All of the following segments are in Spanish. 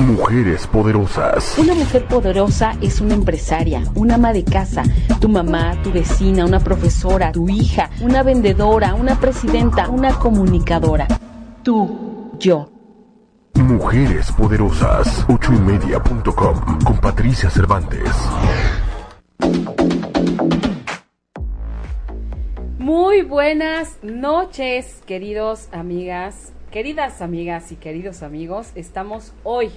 Mujeres poderosas. Una mujer poderosa es una empresaria, una ama de casa, tu mamá, tu vecina, una profesora, tu hija, una vendedora, una presidenta, una comunicadora. Tú, yo. Mujeres poderosas. Ochoymedia.com con Patricia Cervantes. Muy buenas noches, queridos amigas, queridas amigas y queridos amigos. Estamos hoy,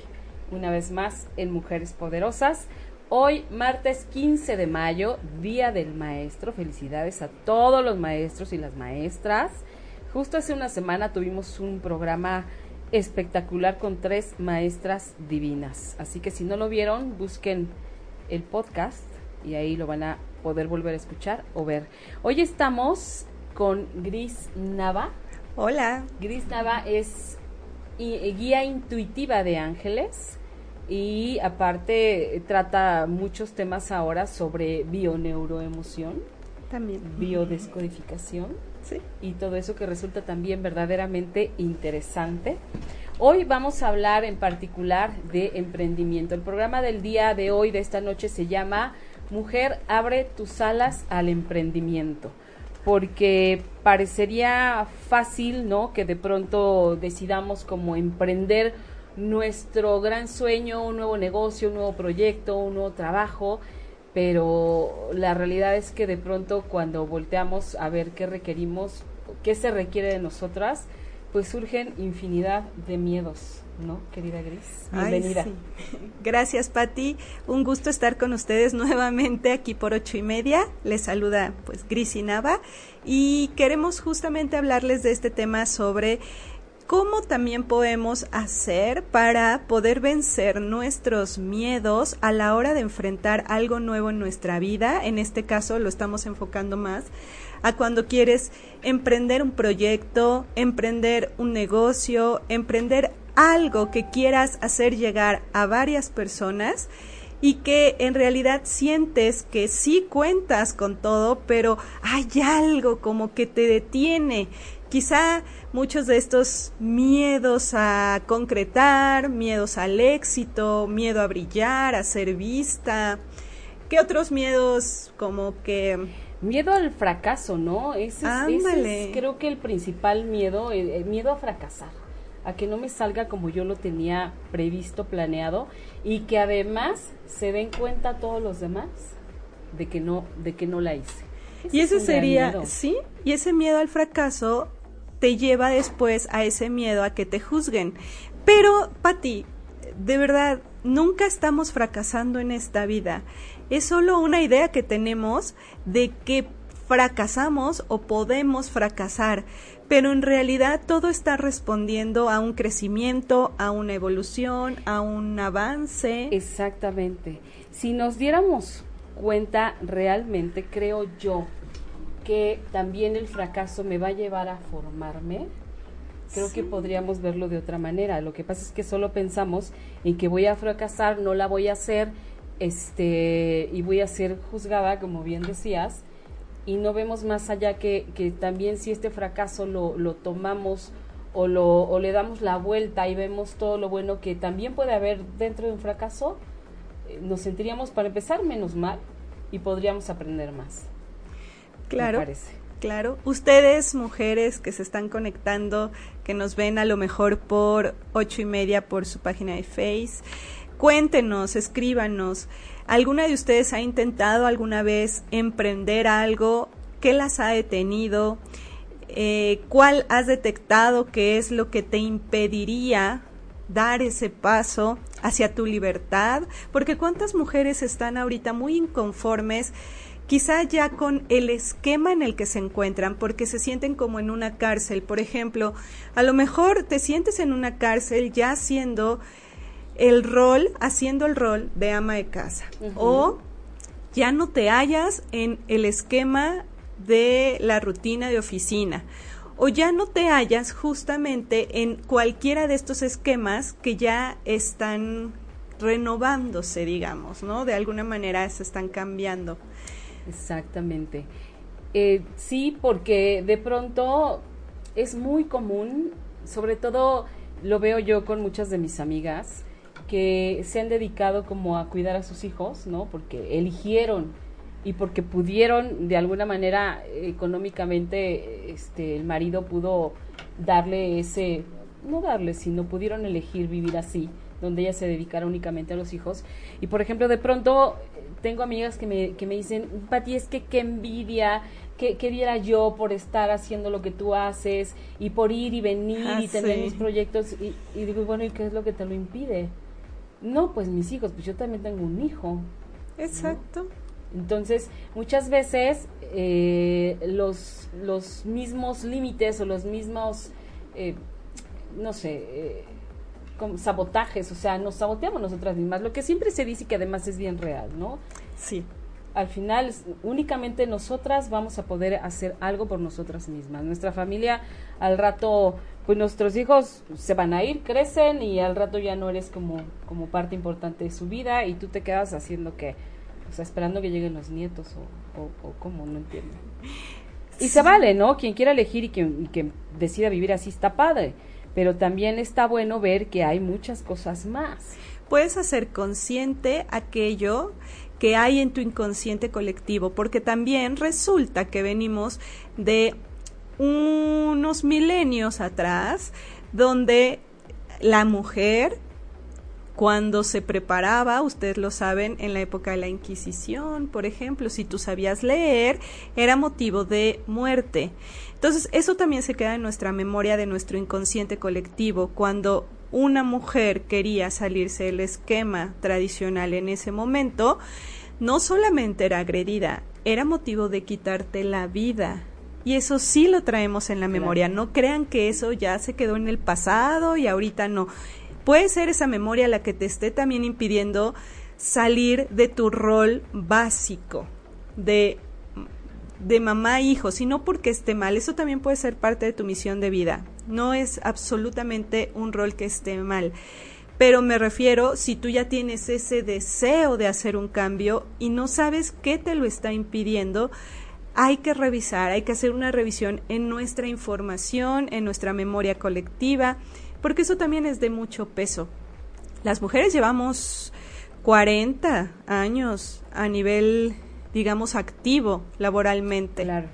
una vez más, en Mujeres Poderosas. Hoy, martes 15 de mayo, Día del Maestro. Felicidades a todos los maestros y las maestras. Justo hace una semana tuvimos un programa espectacular con tres maestras divinas. Así que si no lo vieron, busquen el podcast y ahí lo van a poder volver a escuchar o ver. Hoy estamos con Gris Nava. Hola. Gris Nava es guía intuitiva de ángeles y aparte trata muchos temas ahora sobre bioneuroemoción. También. Biodescodificación. Sí. Y todo eso que resulta también verdaderamente interesante. Hoy vamos a hablar en particular de emprendimiento. El programa del día de hoy, de esta noche, se llama Mujer, abre tus alas al emprendimiento. Porque parecería fácil, ¿no? Que de pronto decidamos como emprender nuestro gran sueño, un nuevo negocio, un nuevo proyecto, un nuevo trabajo, pero la realidad es que de pronto cuando volteamos a ver qué requerimos, qué se requiere de nosotras, pues surgen infinidad de miedos. ¿no, querida Gris? Bienvenida. Gracias, Patti. Un gusto estar con ustedes nuevamente aquí por ocho y media. Les saluda, pues, Gris y Nava. Y queremos justamente hablarles de este tema sobre cómo también podemos hacer para poder vencer nuestros miedos a la hora de enfrentar algo nuevo en nuestra vida. En este caso lo estamos enfocando más a cuando quieres emprender un proyecto, emprender un negocio, emprender algo que quieras hacer llegar a varias personas y que en realidad sientes que sí cuentas con todo, pero hay algo como que te detiene. Quizá muchos de estos miedos a concretar, miedos al éxito, miedo a brillar, a ser vista. ¿Qué otros miedos como que... Miedo al fracaso, ¿no? Ese es, creo que el principal miedo, el miedo a fracasar a que no me salga como yo lo tenía previsto, planeado y que además se den cuenta todos los demás de que no de que no la hice. y ese sería, sí, y ese miedo al fracaso te lleva después a ese miedo a que te juzguen. Pero Pati, de verdad, nunca estamos fracasando en esta vida. Es solo una idea que tenemos de que fracasamos o podemos fracasar pero en realidad todo está respondiendo a un crecimiento, a una evolución, a un avance. Exactamente. Si nos diéramos cuenta realmente, creo yo, que también el fracaso me va a llevar a formarme, creo que podríamos verlo de otra manera. Lo que pasa es que solo pensamos en que voy a fracasar, no la voy a hacer, este, y voy a ser juzgada, como bien decías, y no vemos más allá que, que también si este fracaso lo, lo tomamos o, lo, o le damos la vuelta y vemos todo lo bueno que también puede haber dentro de un fracaso, eh, nos sentiríamos para empezar menos mal y podríamos aprender más. Claro. Claro, ustedes mujeres que se están conectando, que nos ven a lo mejor por ocho y media por su página de Face, cuéntenos, escríbanos. ¿Alguna de ustedes ha intentado alguna vez emprender algo? ¿Qué las ha detenido? Eh, ¿Cuál has detectado que es lo que te impediría dar ese paso hacia tu libertad? Porque cuántas mujeres están ahorita muy inconformes quizá ya con el esquema en el que se encuentran, porque se sienten como en una cárcel. Por ejemplo, a lo mejor te sientes en una cárcel ya siendo el rol, haciendo el rol de ama de casa. O ya no te hallas en el esquema de la rutina de oficina o ya no te hallas justamente en cualquiera de estos esquemas que ya están renovándose, digamos, ¿no? De alguna manera se están cambiando. Exactamente. Eh, sí, porque de pronto es muy común, sobre todo lo veo yo con muchas de mis amigas, que se han dedicado como a cuidar a sus hijos, ¿no? Porque eligieron y porque pudieron de alguna manera económicamente este el marido pudo darle ese no darle sino pudieron elegir vivir así donde ella se dedicara únicamente a los hijos y por ejemplo de pronto tengo amigas que me, que me dicen Pati es que qué envidia que, que diera yo por estar haciendo lo que tú haces y por ir y venir Ah, y tener sí. mis proyectos y, y digo bueno y qué es lo que te lo impide no pues mis hijos pues yo también tengo un hijo Exacto. entonces, muchas veces eh, los, los mismos límites o los mismos, eh, no sé, eh, como sabotajes, o sea, nos saboteamos nosotras mismas, lo que siempre se dice y que además es bien real, ¿no? Sí. Al final, es- únicamente nosotras vamos a poder hacer algo por nosotras mismas. Nuestra familia, al rato, pues nuestros hijos se van a ir, crecen y al rato ya no eres como, como parte importante de su vida y tú te quedas haciendo que, o sea, esperando que lleguen los nietos o, o, o cómo, no entiendo. Y se vale, ¿no? Quien quiera elegir y quien, y quien decida vivir así está padre, pero también está bueno ver que hay muchas cosas más. Puedes hacer consciente aquello que hay en tu inconsciente colectivo, porque también resulta que venimos de unos milenios atrás, donde la mujer cuando se preparaba, ustedes lo saben, en la época de la Inquisición, por ejemplo, si tú sabías leer, era motivo de muerte. Entonces, eso también se queda en nuestra memoria de nuestro inconsciente colectivo, cuando una mujer quería salirse del esquema tradicional en ese momento, no solamente era agredida, era motivo de quitarte la vida. Y eso sí lo traemos en la memoria. No crean que eso ya se quedó en el pasado y ahorita no. Puede ser esa memoria la que te esté también impidiendo salir de tu rol básico de, de mamá e hijo, sino porque esté mal. Eso también puede ser parte de tu misión de vida. No es absolutamente un rol que esté mal. Pero me refiero si tú ya tienes ese deseo de hacer un cambio y no sabes qué te lo está impidiendo, hay que revisar, hay que hacer una revisión en nuestra información, en nuestra memoria colectiva, porque eso también es de mucho peso. Las mujeres llevamos 40 años a nivel, digamos, activo laboralmente. Claro.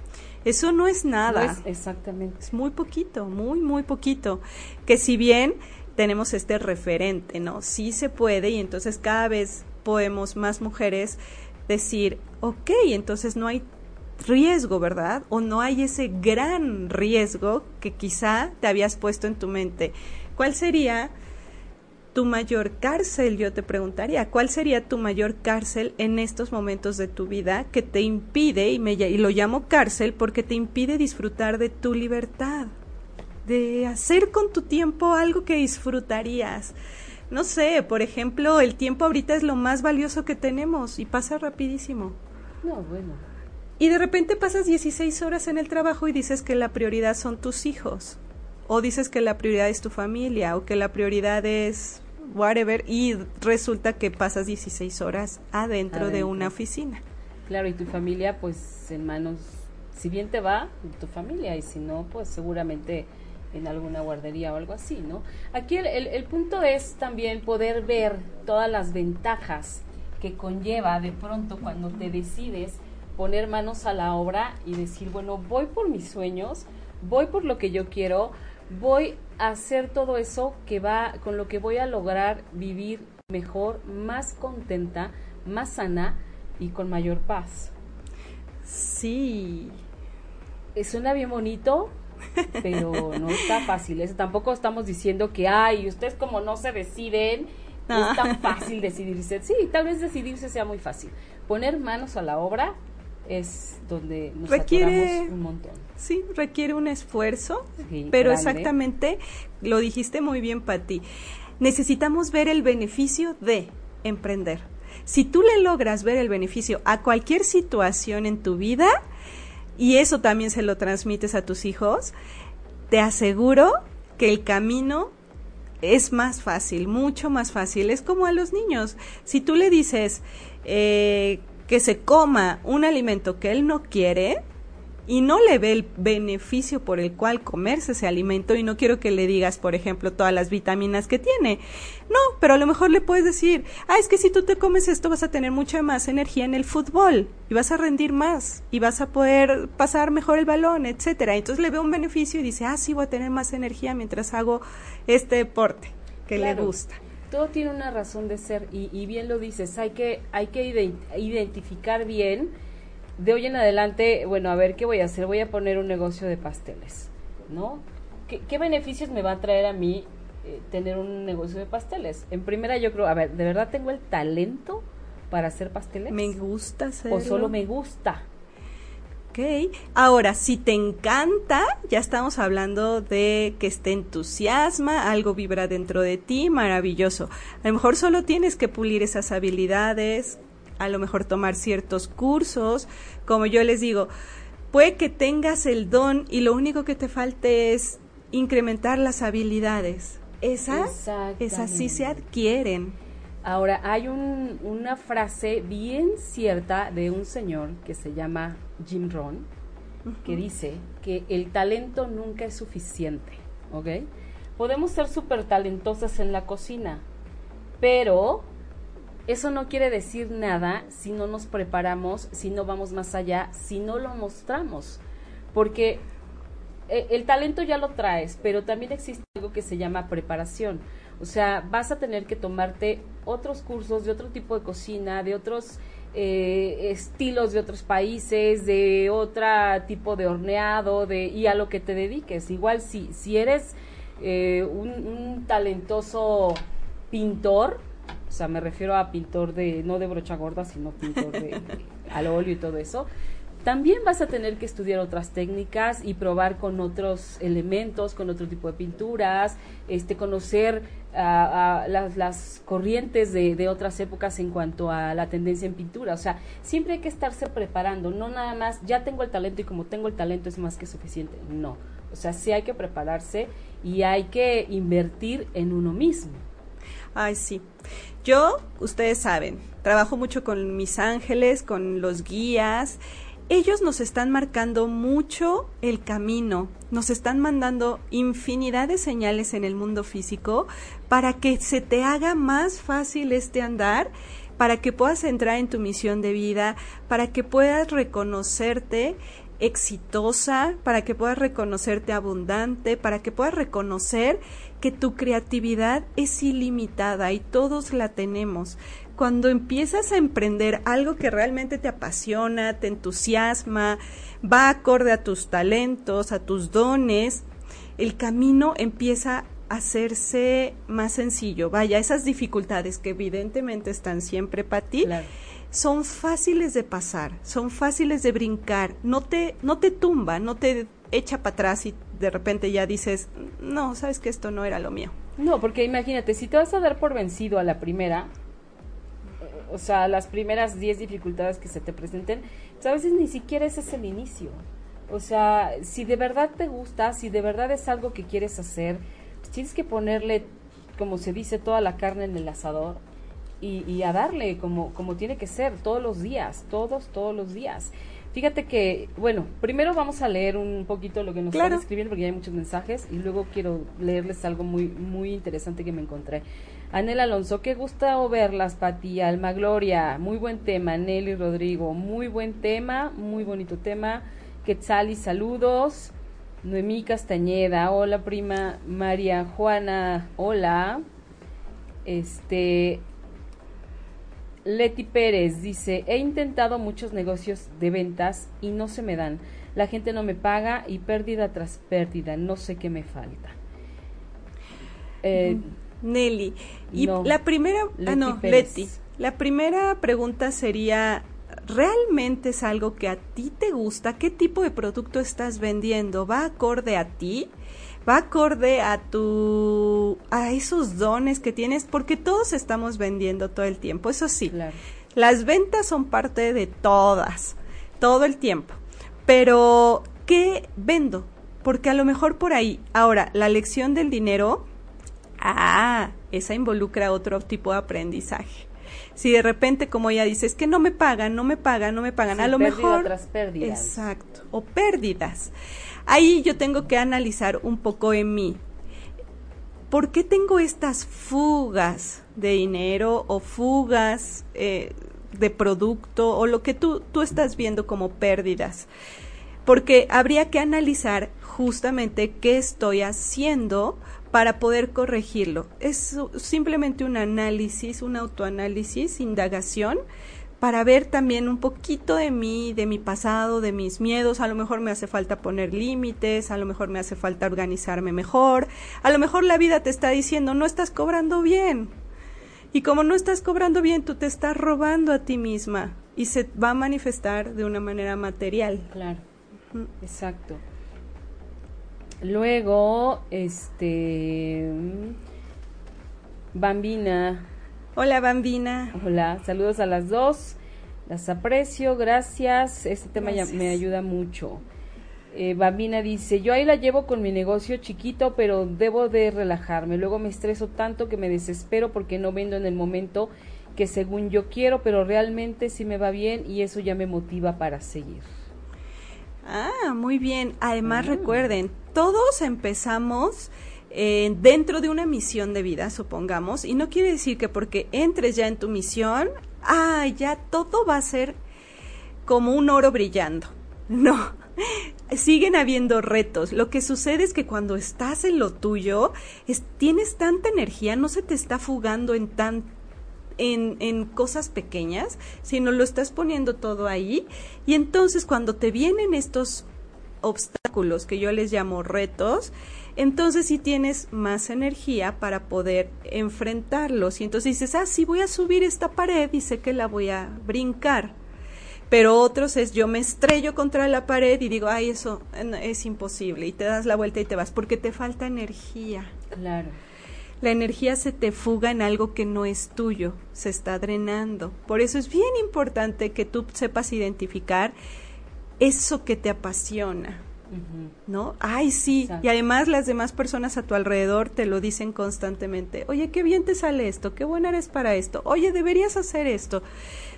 Eso no es nada. No es exactamente. Es muy poquito, muy, muy poquito. Que si bien tenemos este referente, ¿no? Sí se puede y entonces cada vez podemos más mujeres decir, ok, entonces no hay riesgo, ¿verdad? O no hay ese gran riesgo que quizá te habías puesto en tu mente. ¿Cuál sería tu mayor cárcel? Yo te preguntaría, ¿cuál sería tu mayor cárcel en estos momentos de tu vida que te impide, y, me, y lo llamo cárcel porque te impide disfrutar de tu libertad? De hacer con tu tiempo algo que disfrutarías. No sé, por ejemplo, el tiempo ahorita es lo más valioso que tenemos y pasa rapidísimo. No, bueno. Y de repente pasas 16 horas en el trabajo y dices que la prioridad son tus hijos. O dices que la prioridad es tu familia o que la prioridad es whatever y resulta que pasas 16 horas adentro, de una oficina. Claro, y tu familia, pues en manos, si bien te va, tu familia, y si no, pues seguramente en alguna guardería o algo así, ¿no? Aquí el, el- el punto es también poder ver todas las ventajas que conlleva de pronto cuando te decides poner manos a la obra y decir, bueno, voy por mis sueños, voy por lo que yo quiero, voy a hacer todo eso que va, con lo que voy a lograr vivir mejor, más contenta, más sana y con mayor paz. Sí. Eh, Suena bien bonito, pero no está fácil. Eso tampoco estamos diciendo que, ay, ustedes como no se deciden, Ah. es tan fácil decidirse. Sí, tal vez decidirse sea muy fácil. Poner manos a la obra es donde nos Requiere- un montón. Sí, requiere un esfuerzo, Sí, pero grande. exactamente lo dijiste muy bien, Pati. Necesitamos ver el beneficio de emprender. Si tú le logras ver el beneficio a cualquier situación en tu vida, y eso también se lo transmites a tus hijos, te aseguro que el camino es más fácil, mucho más fácil. Es como a los niños. Si tú le dices eh, que se coma un alimento que él no quiere, y no le ve el beneficio por el cual comerse ese alimento y no quiero que le digas, por ejemplo, todas las vitaminas que tiene. No, pero a lo mejor le puedes decir, ah, es que si tú te comes esto vas a tener mucha más energía en el fútbol y vas a rendir más y vas a poder pasar mejor el balón, etcétera. Entonces le ve un beneficio y dice, ah, sí, voy a tener más energía mientras hago este deporte que le gusta todo tiene una razón de ser y, y, bien lo dices, hay que, hay que identificar bien de hoy en adelante, bueno, a ver qué voy a hacer, voy a poner un negocio de pasteles, ¿no? ¿Qué, beneficios me va a traer a mí eh, tener un negocio de pasteles? En primera yo creo, a ver, ¿de verdad tengo el talento para hacer pasteles? Me gusta hacerlo. O solo me gusta. Ok, ahora, si te encanta, ya estamos hablando de que te entusiasma, algo vibra dentro de ti, maravilloso. A lo mejor solo tienes que pulir esas habilidades, a lo mejor tomar ciertos cursos, como yo les digo, puede que tengas el don y lo único que te falte es incrementar las habilidades. Esas, esas sí se adquieren. Ahora, hay una frase bien cierta de un señor que se llama Jim Rohn, que dice que el talento nunca es suficiente, ¿ok? Podemos ser súper talentosas en la cocina, pero eso no quiere decir nada si no nos preparamos, si no vamos más allá, si no lo mostramos. Porque eh, el talento ya lo traes, pero también existe algo que se llama preparación. O sea, vas a tener que tomarte otros cursos de otro tipo de cocina, de otros eh, estilos de otros países, de otro tipo de horneado, de, y a lo que te dediques. Igual si, si eres eh, un, un talentoso pintor, o sea, me refiero a pintor de, no de brocha gorda, sino pintor de, al óleo y todo eso, también vas a tener que estudiar otras técnicas y probar con otros elementos, con otro tipo de pinturas, este, conocer las, las, corrientes de, de, otras épocas en cuanto a la tendencia en pintura. O sea, siempre hay que estarse preparando, no nada más, ya tengo el talento y como tengo el talento es más que suficiente. No. O sea, sí hay que prepararse y hay que invertir en uno mismo. Ay, sí. Yo, ustedes saben, trabajo mucho con mis ángeles, con los guías. Ellos nos están marcando mucho el camino, nos están mandando infinidad de señales en el mundo físico para que se te haga más fácil este andar, para que puedas entrar en tu misión de vida, para que puedas reconocerte exitosa, para que puedas reconocerte abundante, para que puedas reconocer que tu creatividad es ilimitada y todos la tenemos. Cuando empiezas a emprender algo que realmente te apasiona, te entusiasma, va acorde a tus talentos, a tus dones, el camino empieza a hacerse más sencillo. Vaya, esas dificultades que evidentemente están siempre para ti, son fáciles de pasar, son fáciles de brincar, no te, no te tumba, no te echa para atrás y de repente ya dices, no, sabes que esto no era lo mío. No, porque imagínate, si te vas a dar por vencido a la primera, o sea, las primeras 10 dificultades que se te presenten, pues a veces ni siquiera ese es el inicio. O sea, si de verdad te gusta, si de verdad es algo que quieres hacer, pues tienes que ponerle, como se dice, toda la carne en el asador y, y a darle como, como tiene que ser, todos los días, todos, todos los días. Fíjate que, bueno, primero vamos a leer un poquito lo que nos están escribiendo porque ya hay muchos mensajes y luego quiero leerles algo muy muy interesante que me encontré. Anel Alonso, qué gusto verlas, Pati, Alma Gloria, muy buen tema, Nelly Rodrigo, muy buen tema, muy bonito tema. Quetzali, saludos. Noemí Castañeda, hola prima María Juana, hola. Este, Leti Pérez dice, he intentado muchos negocios de ventas y no se me dan. La gente no me paga y pérdida tras pérdida. No sé qué me falta. Eh, Nelly. Y la primera, ah, no, Leti. La primera pregunta sería, ¿realmente es algo que a ti te gusta? ¿Qué tipo de producto estás vendiendo? ¿Va acorde a ti? va acorde a tu a esos dones que tienes porque todos estamos vendiendo todo el tiempo eso sí Las ventas son parte de todas, todo el tiempo. Pero, ¿qué vendo? Porque a lo mejor por ahí, ahora, la lección del dinero, ah, esa involucra otro tipo de aprendizaje. Si de repente, como ella dice, es que no me pagan, no me pagan, no me pagan, a lo mejor... Tras pérdidas. Exacto, o pérdidas. Ahí yo tengo que analizar un poco en mí. ¿Por qué tengo estas fugas de dinero o fugas eh, de producto o lo que tú, tú estás viendo como pérdidas? Porque habría que analizar justamente qué estoy haciendo para poder corregirlo. Es simplemente un análisis, un autoanálisis, indagación, para ver también un poquito de mí, de mi pasado, de mis miedos. A lo mejor me hace falta poner límites, a lo mejor me hace falta organizarme mejor, a lo mejor la vida te está diciendo no estás cobrando bien. Y como no estás cobrando bien, tú te estás robando a ti misma y se va a manifestar de una manera material. Claro, exacto. Luego, este. Bambina. Hola, Bambina. Hola, saludos a las dos. Las aprecio, gracias. Este tema ya me ayuda mucho. Eh, Bambina dice, yo ahí la llevo con mi negocio chiquito, pero debo de relajarme. Luego me estreso tanto que me desespero porque no vendo en el momento que según yo quiero, pero realmente sí me va bien y eso ya me motiva para seguir. Ah, muy bien. Además, ah. recuerden, todos empezamos eh, dentro de una misión de vida, supongamos, y no quiere decir que porque entres ya en tu misión, ah, ya todo va a ser como un oro brillando. No, siguen habiendo retos. Lo que sucede es que cuando estás en lo tuyo, tienes tanta energía, no se te está fugando en tan en, en cosas pequeñas, sino lo estás poniendo todo ahí. Y entonces cuando te vienen estos obstáculos que yo les llamo retos, entonces sí tienes más energía para poder enfrentarlos. Y entonces dices, ah, sí voy a subir esta pared y sé que la voy a brincar. Pero otros es yo me estrello contra la pared y digo, ay, eso es imposible. Y te das la vuelta y te vas porque te falta energía. Claro la energía se te fuga en algo que no es tuyo, se está drenando. Por eso es bien importante que tú sepas identificar eso que te apasiona. ¿No? Ay, sí. Y además las demás personas a tu alrededor te lo dicen constantemente. Oye, qué bien te sale esto, qué buena eres para esto. Oye, deberías hacer esto.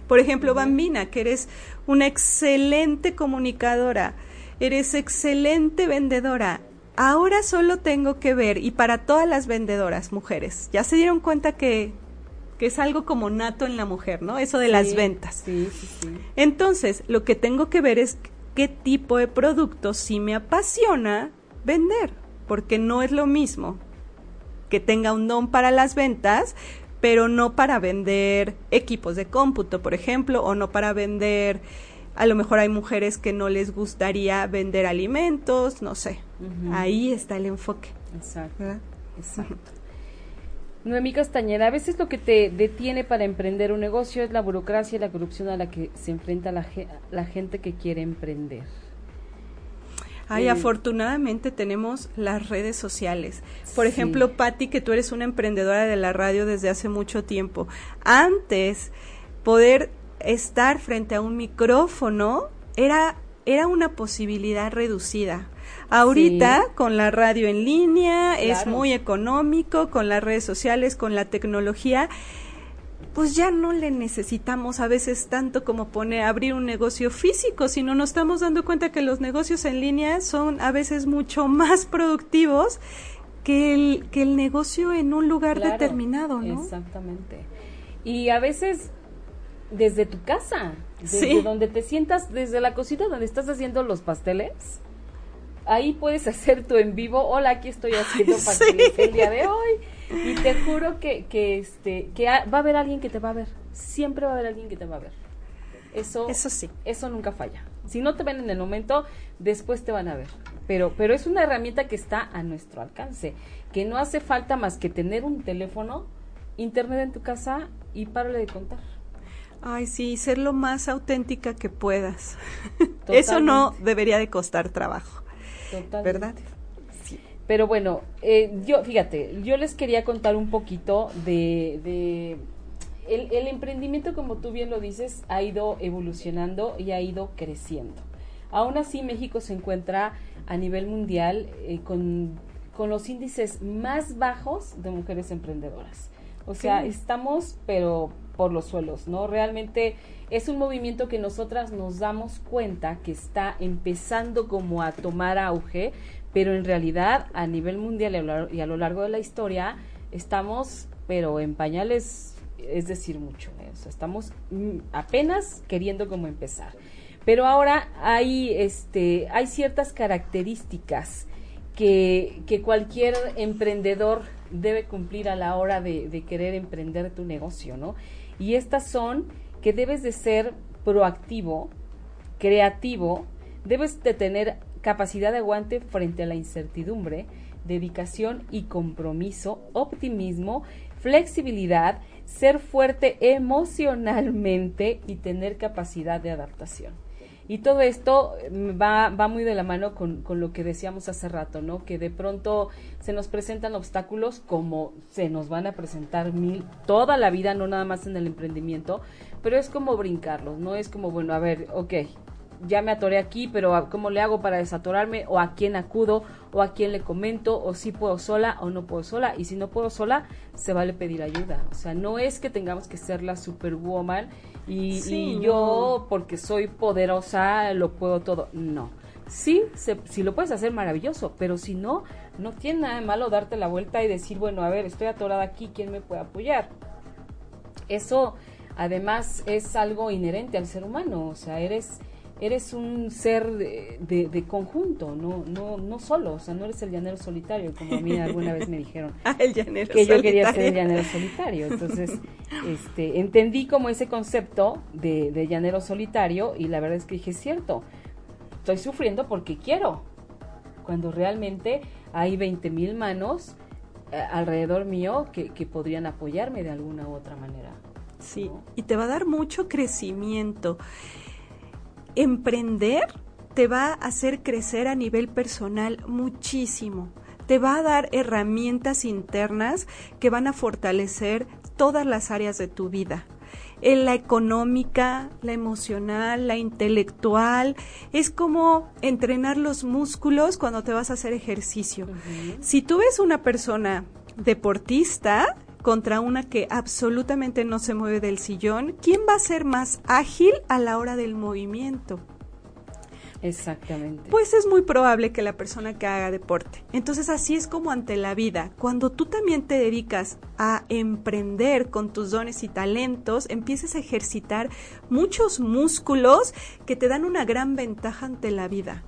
Por ejemplo, Bambina, que eres una excelente comunicadora, eres excelente vendedora Ahora solo tengo que ver, y para todas las vendedoras mujeres, ya se dieron cuenta que, que es algo como nato en la mujer, ¿no? Eso de las ventas. Sí, sí, sí. Entonces, lo que tengo que ver es qué tipo de producto sí me apasiona vender, porque no es lo mismo que tenga un don para las ventas, pero no para vender equipos de cómputo, por ejemplo, o no para vender a lo mejor hay mujeres que no les gustaría vender alimentos, no sé. Ahí está el enfoque. Exacto. Exacto. Noemí Castañeda, a veces lo que te detiene para emprender un negocio es la burocracia y la corrupción a la que se enfrenta la, la gente que quiere emprender. Ay, eh, afortunadamente tenemos las redes sociales. Por ejemplo, Patti, que tú eres una emprendedora de la radio desde hace mucho tiempo. Antes, poder estar frente a un micrófono era, era una posibilidad reducida. Ahorita con la radio en línea es muy económico, con las redes sociales, con la tecnología, pues ya no le necesitamos a veces tanto como pone abrir un negocio físico, sino nos estamos dando cuenta que los negocios en línea son a veces mucho más productivos que el, que el negocio en un lugar determinado, ¿no? Exactamente. Y a veces desde tu casa, desde donde te sientas, desde la cocina donde estás haciendo los pasteles. Ahí puedes hacer tu en vivo. Hola, aquí estoy haciendo pasteles el día de hoy. Y te juro que, que, este, que va a haber alguien que te va a ver. Siempre va a haber alguien que te va a ver. Eso, eso sí. Eso nunca falla. Si no te ven en el momento, después te van a ver. Pero, pero es una herramienta que está a nuestro alcance. Que no hace falta más que tener un teléfono, internet en tu casa y párale de contar. Ay, sí, ser lo más auténtica que puedas. Eso no debería de costar trabajo. ¿Verdad? Sí. Pero bueno, eh, yo, fíjate, yo les quería contar un poquito de, de el, el, emprendimiento, como tú bien lo dices, ha ido evolucionando y ha ido creciendo. Aún así, México se encuentra a nivel mundial eh, con, con, los índices más bajos de mujeres emprendedoras. O sea, estamos, pero por los suelos, ¿no? Realmente es un movimiento que nosotras nos damos cuenta que está empezando como a tomar auge, pero en realidad a nivel mundial y a lo largo de la historia estamos, pero en pañales, es decir, mucho. ¿eh? O sea, estamos mm, apenas queriendo como empezar. Pero ahora hay, este, hay ciertas características que, que cualquier emprendedor debe cumplir a la hora de, querer emprender tu negocio, ¿no? Y estas son que debes de ser proactivo, creativo, debes de tener capacidad de aguante frente a la incertidumbre, dedicación y compromiso, optimismo, flexibilidad, ser fuerte emocionalmente y tener capacidad de adaptación. Y todo esto mm, va, va muy de la mano con, con, lo que decíamos hace rato, ¿no? Que de pronto se nos presentan obstáculos como se nos van a presentar mil toda la vida, no nada más en el emprendimiento, pero es como brincarlos, ¿no? Es como, bueno, a ver, ok, ya me atoré aquí, pero ¿cómo le hago para desatorarme? ¿O a quién acudo? ¿O a quién le comento? ¿O si puedo sola o no puedo sola? Y si no puedo sola, se vale pedir ayuda. O sea, no es que tengamos que ser la superwoman y, y yo, porque soy poderosa, lo puedo todo. No. Sí, si lo puedes hacer, maravilloso, pero si no, no tiene nada de malo darte la vuelta y decir, bueno, a ver, estoy atorada aquí, ¿quién me puede apoyar? Eso, además, es algo inherente al ser humano, o sea, eres eres un ser de, de, conjunto, no, no, no solo, o sea, no eres el llanero solitario, como a mí alguna vez me dijeron ah, el llanero que yo quería ser el llanero solitario. Entonces, este, entendí como ese concepto de, de llanero solitario y la verdad es que dije, es cierto, estoy sufriendo porque quiero, cuando realmente hay 20 mil manos eh, alrededor mío que, que podrían apoyarme de alguna u otra manera. Sí, y te va a dar mucho crecimiento emprender te va a hacer crecer a nivel personal muchísimo. Te va a dar herramientas internas que van a fortalecer todas las áreas de tu vida. En la económica, la emocional, la intelectual. Es como entrenar los músculos cuando te vas a hacer ejercicio. Si tú ves una persona deportista, contra una que absolutamente no se mueve del sillón, ¿quién va a ser más ágil a la hora del movimiento? Exactamente. Pues es muy probable que la persona que haga deporte. Entonces así es como ante la vida. Cuando tú también te dedicas a emprender con tus dones y talentos, empiezas a ejercitar muchos músculos que te dan una gran ventaja ante la vida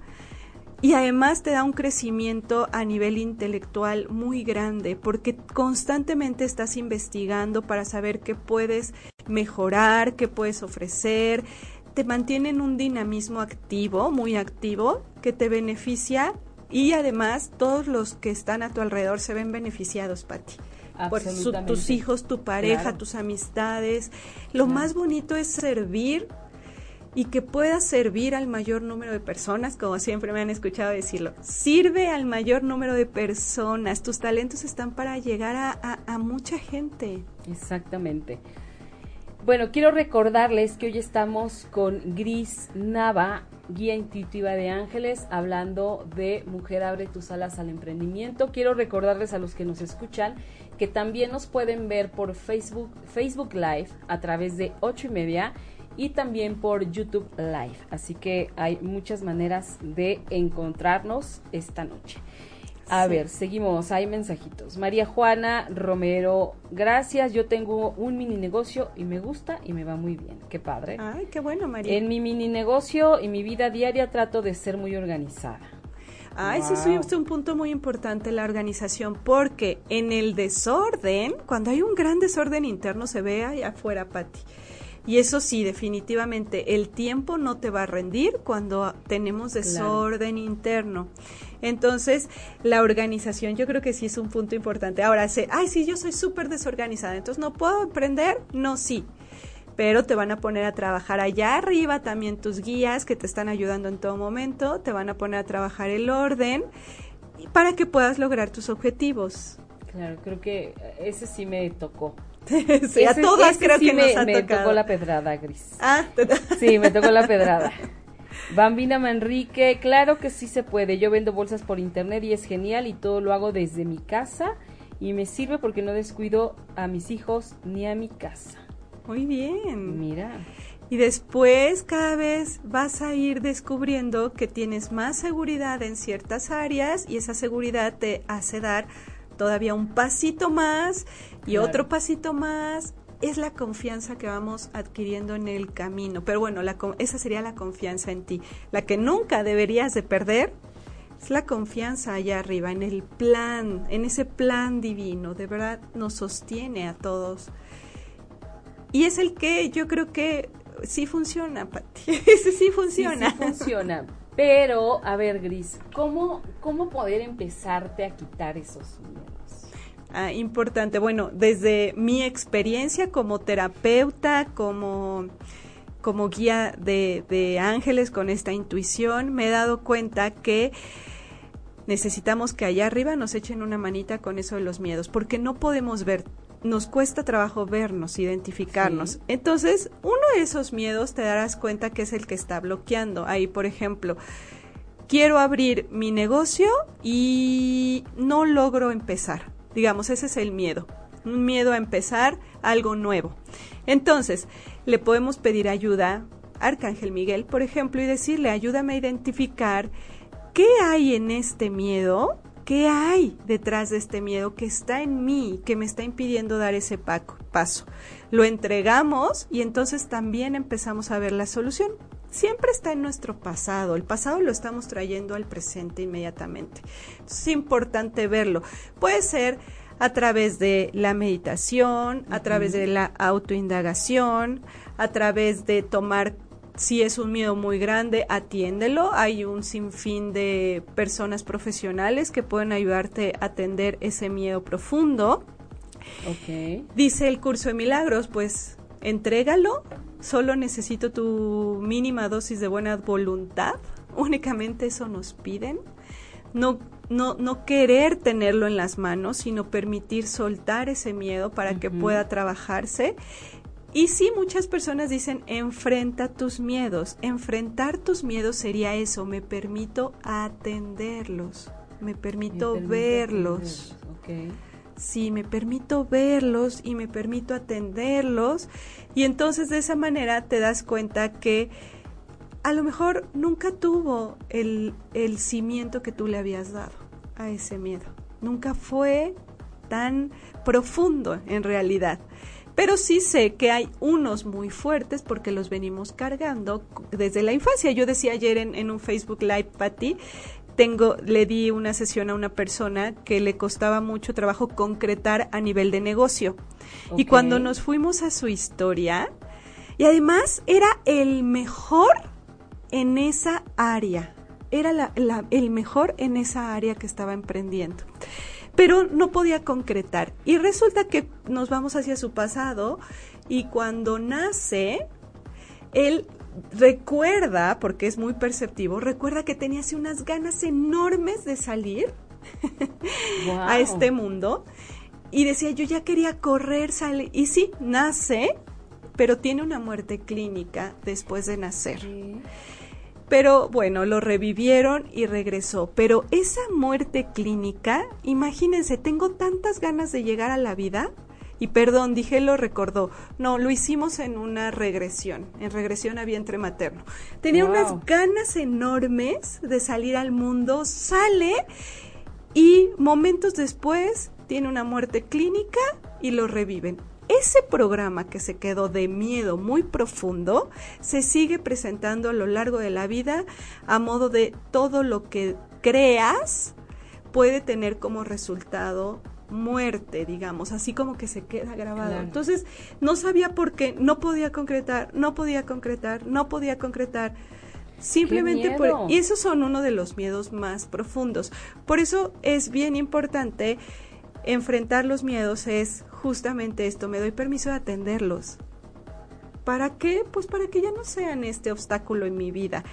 y además te da un crecimiento a nivel intelectual muy grande porque constantemente estás investigando para saber qué puedes mejorar, qué puedes ofrecer, te mantiene en un dinamismo activo, muy activo, que te beneficia y además todos los que están a tu alrededor se ven beneficiados, Patti. Por tus hijos, tu pareja, tus amistades. Lo más bonito es servir y que pueda servir al mayor número de personas, como siempre me han escuchado decirlo. Sirve al mayor número de personas. Tus talentos están para llegar a, mucha gente. Exactamente. Bueno, quiero recordarles que hoy estamos con Gris Nava, guía intuitiva de ángeles, hablando de Mujer abre tus alas al emprendimiento. Quiero recordarles a los que nos escuchan que también nos pueden ver por Facebook, Facebook Live a través de ocho y media y también por YouTube Live. Así que hay muchas maneras de encontrarnos esta noche. A ver, seguimos, hay mensajitos. María Juana Romero, gracias, yo tengo un mini negocio y me gusta y me va muy bien. Qué padre. Ay, qué bueno, María. En mi mini negocio y mi vida diaria trato de ser muy organizada. Ay, sí, sí, es un punto muy importante la organización, porque en el desorden, cuando hay un gran desorden interno, se ve allá afuera, Patti. Y eso sí, definitivamente, el tiempo no te va a rendir cuando tenemos desorden interno. Entonces, la organización yo creo que sí es un punto importante. Ahora, sé, ay, sí, yo soy súper desorganizada, entonces no puedo emprender. No, sí. Pero te van a poner a trabajar allá arriba también tus guías que te están ayudando en todo momento, te van a poner a trabajar el orden para que puedas lograr tus objetivos. Claro, creo que ese sí me tocó sí, a todas creo que me, nos ha me tocado. tocó la pedrada, Gris. Ah, Sí, me tocó la pedrada. Bambina Manrique, claro que sí se puede. Yo vendo bolsas por internet y es genial y todo lo hago desde mi casa y me sirve porque no descuido a mis hijos ni a mi casa. Muy bien. Mira. Y después cada vez vas a ir descubriendo que tienes más seguridad en ciertas áreas y esa seguridad te hace dar todavía un pasito más y Claro. otro pasito más. Es la confianza que vamos adquiriendo en el camino. Pero bueno, la, esa sería la confianza en ti. La que nunca deberías de perder es la confianza allá arriba, en el plan, en ese plan divino. De verdad nos sostiene a todos. Y es el que yo creo que sí funciona, Pati. Ese sí Sí, funciona. sí funciona. Pero, a ver, Gris, ¿cómo, ¿cómo poder empezarte a quitar esos miedos? Ah, importante. Bueno, desde mi experiencia como terapeuta, como, como guía de, de ángeles con esta intuición, me he dado cuenta que necesitamos que allá arriba nos echen una manita con eso de los miedos, porque no podemos ver, nos cuesta trabajo vernos, identificarnos. Sí. Entonces, uno de esos miedos te darás cuenta que es el que está bloqueando. Ahí, por ejemplo, quiero abrir mi negocio y no logro empezar. Digamos, ese es el miedo. Un miedo a empezar algo nuevo. Entonces, le podemos pedir ayuda a Arcángel Miguel, por ejemplo, y decirle, ayúdame a identificar qué hay en este miedo, qué hay detrás de este miedo que está en mí, que me está impidiendo dar ese paso. Lo entregamos y entonces también empezamos a ver la solución siempre está en nuestro pasado. El pasado lo estamos trayendo al presente inmediatamente. Entonces, es importante verlo. Puede ser a través de la meditación, a través de la autoindagación, a través de tomar si es un miedo muy grande, atiéndelo. Hay un sinfín de personas profesionales que pueden ayudarte a atender ese miedo profundo. Ok. Dice el curso de milagros, pues entrégalo, solo necesito tu mínima dosis de buena voluntad, únicamente eso nos piden. No, no, no querer tenerlo en las manos, sino permitir soltar ese miedo para que pueda trabajarse. Y sí, muchas personas dicen, enfrenta tus miedos. Enfrentar tus miedos sería eso, me permito atenderlos, me permito, Me permito verlos. atenderlos, ok. Sí, me permito verlos y me permito atenderlos y entonces de esa manera te das cuenta que a lo mejor nunca tuvo el, el cimiento que tú le habías dado a ese miedo. Nunca fue tan profundo en realidad. Pero sí sé que hay unos muy fuertes porque los venimos cargando desde la infancia. Yo decía ayer en, en un Facebook Live, Patti, tengo, le di una sesión a una persona que le costaba mucho trabajo concretar a nivel de negocio. Y cuando nos fuimos a su historia, y además era el mejor en esa área, era la- la- el mejor en esa área que estaba emprendiendo. Pero no podía concretar. Y resulta que nos vamos hacia su pasado y cuando nace, él recuerda, porque es muy perceptivo, recuerda que tenía así unas ganas enormes de salir a este mundo y decía yo ya quería correr, salir y sí, nace, pero tiene una muerte clínica después de nacer. Pero bueno, lo revivieron y regresó. Pero esa muerte clínica, imagínense, tengo tantas ganas de llegar a la vida. Y perdón, dije lo recordó. No, lo hicimos en una regresión, en regresión a vientre materno. Tenía Wow. unas ganas enormes de salir al mundo, sale y momentos después tiene una muerte clínica y lo reviven. Ese programa que se quedó de miedo muy profundo se sigue presentando a lo largo de la vida a modo de todo lo que creas puede tener como resultado muerte, digamos, así como que se queda grabado. Claro. Entonces, no sabía por qué, no podía concretar, no podía concretar, no podía concretar. Simplemente por... Y esos son uno de los miedos más profundos. Por eso es bien importante enfrentar los miedos, es justamente esto, me doy permiso de atenderlos. ¿Para qué? Pues para que ya no sean este obstáculo en mi vida.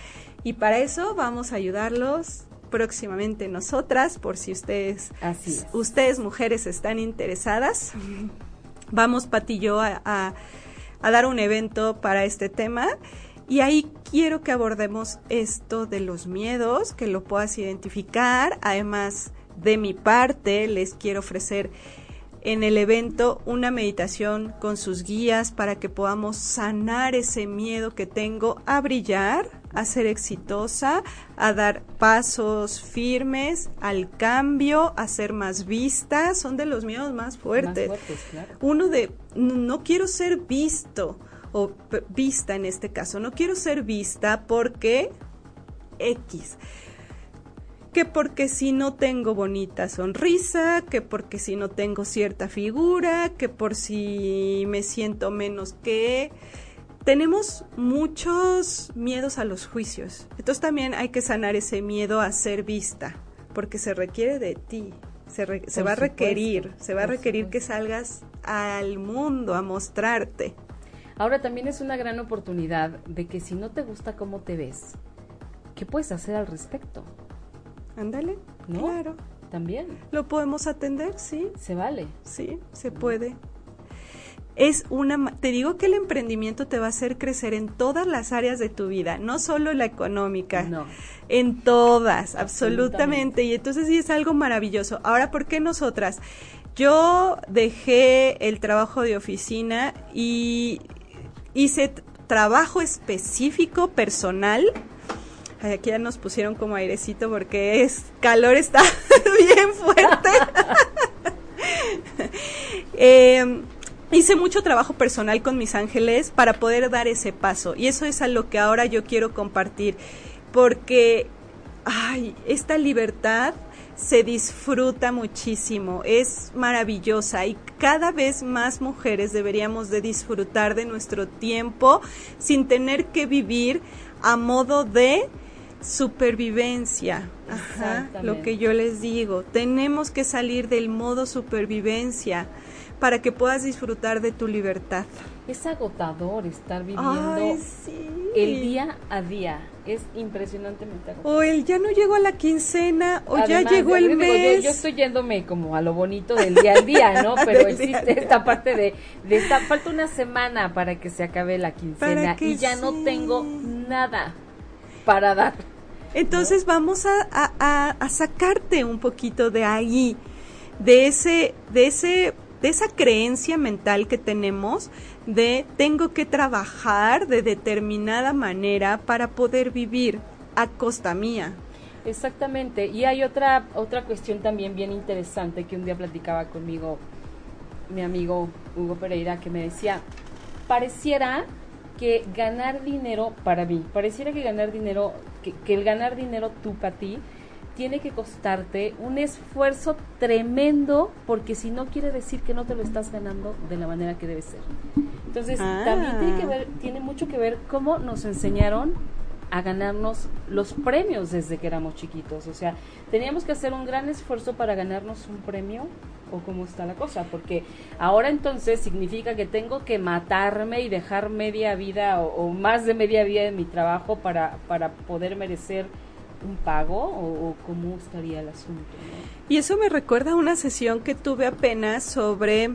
Y para eso vamos a ayudarlos próximamente nosotras, por si ustedes, Así es. ustedes mujeres están interesadas. vamos Pati y yo a, a, a dar un evento para este tema. Y ahí quiero que abordemos esto de los miedos, que lo puedas identificar. Además, de mi parte, les quiero ofrecer en el evento una meditación con sus guías para que podamos sanar ese miedo que tengo a brillar, a ser exitosa, a dar pasos firmes al cambio, a ser más vista. Son de los miedos más fuertes. Más fuertes claro. Uno de no quiero ser visto o vista en este caso. No quiero ser vista porque X. Que porque si no tengo bonita sonrisa, que porque si no tengo cierta figura, que por si me siento menos que... Tenemos muchos miedos a los juicios. Entonces también hay que sanar ese miedo a ser vista, porque se requiere de ti, se, re, se va a requerir, se va a requerir supuesto. que salgas al mundo a mostrarte. Ahora también es una gran oportunidad de que si no te gusta cómo te ves, ¿qué puedes hacer al respecto? Ándale, ¿No? claro. También. ¿Lo podemos atender? Sí. Se vale. Sí, se puede. Es una, te digo que el emprendimiento te va a hacer crecer en todas las áreas de tu vida, no solo la económica, no. en todas, absolutamente. absolutamente. Y entonces sí es algo maravilloso. Ahora, ¿por qué nosotras? Yo dejé el trabajo de oficina y hice trabajo específico personal. Aquí ya nos pusieron como airecito porque es calor está bien fuerte. eh, hice mucho trabajo personal con mis ángeles para poder dar ese paso y eso es a lo que ahora yo quiero compartir porque ay, esta libertad se disfruta muchísimo, es maravillosa y cada vez más mujeres deberíamos de disfrutar de nuestro tiempo sin tener que vivir a modo de supervivencia. Ajá, lo que yo les digo, tenemos que salir del modo supervivencia para que puedas disfrutar de tu libertad. Es agotador estar viviendo Ay, sí. el día a día. Es impresionantemente agotador. O el ya no llegó a la quincena, o Además, ya llegó el digo, mes. Yo, yo, estoy yéndome como a lo bonito del día al día, ¿no? Pero existe esta parte de, de esta, falta una semana para que se acabe la quincena y ya sí. no tengo nada para dar. Entonces vamos a sacarte un poquito de ahí, de ese, de ese de esa creencia mental que tenemos de tengo que trabajar de determinada manera para poder vivir a costa mía. Exactamente. Y hay otra otra cuestión también bien interesante que un día platicaba conmigo mi amigo Hugo Pereira que me decía, pareciera que ganar dinero para mí, pareciera que ganar dinero, que, que el ganar dinero tú para ti, tiene que costarte un esfuerzo tremendo porque si no quiere decir que no te lo estás ganando de la manera que debe ser. Entonces, ah. también tiene que ver tiene mucho que ver cómo nos enseñaron a ganarnos los premios desde que éramos chiquitos, o sea, teníamos que hacer un gran esfuerzo para ganarnos un premio o cómo está la cosa, porque ahora entonces significa que tengo que matarme y dejar media vida o, más de media vida de mi trabajo para para poder merecer un pago o, cómo estaría el asunto. Y eso me recuerda a una sesión que tuve apenas sobre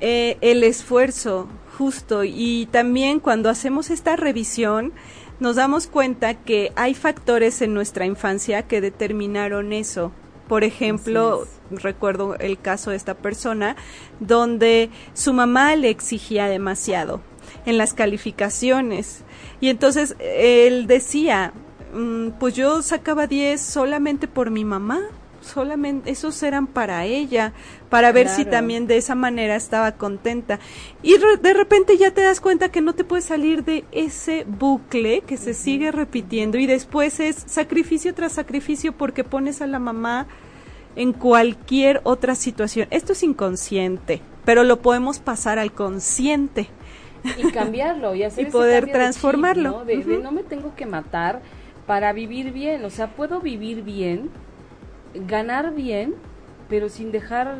eh, el esfuerzo justo y también cuando hacemos esta revisión nos damos cuenta que hay factores en nuestra infancia que determinaron eso. Por ejemplo, recuerdo el caso de esta persona donde su mamá le exigía demasiado en las calificaciones. Y entonces él decía, pues yo sacaba 10 solamente por mi mamá, solamente esos eran para ella, para ver claro. si también de esa manera estaba contenta. Y re, de repente ya te das cuenta que no te puedes salir de ese bucle que se uh -huh. sigue repitiendo y después es sacrificio tras sacrificio porque pones a la mamá en cualquier otra situación. Esto es inconsciente, pero lo podemos pasar al consciente. Y cambiarlo y hacer y poder transformarlo. De, chip, ¿no? De, uh -huh. de no me tengo que matar para vivir bien. O sea, puedo vivir bien, ganar bien, pero sin dejar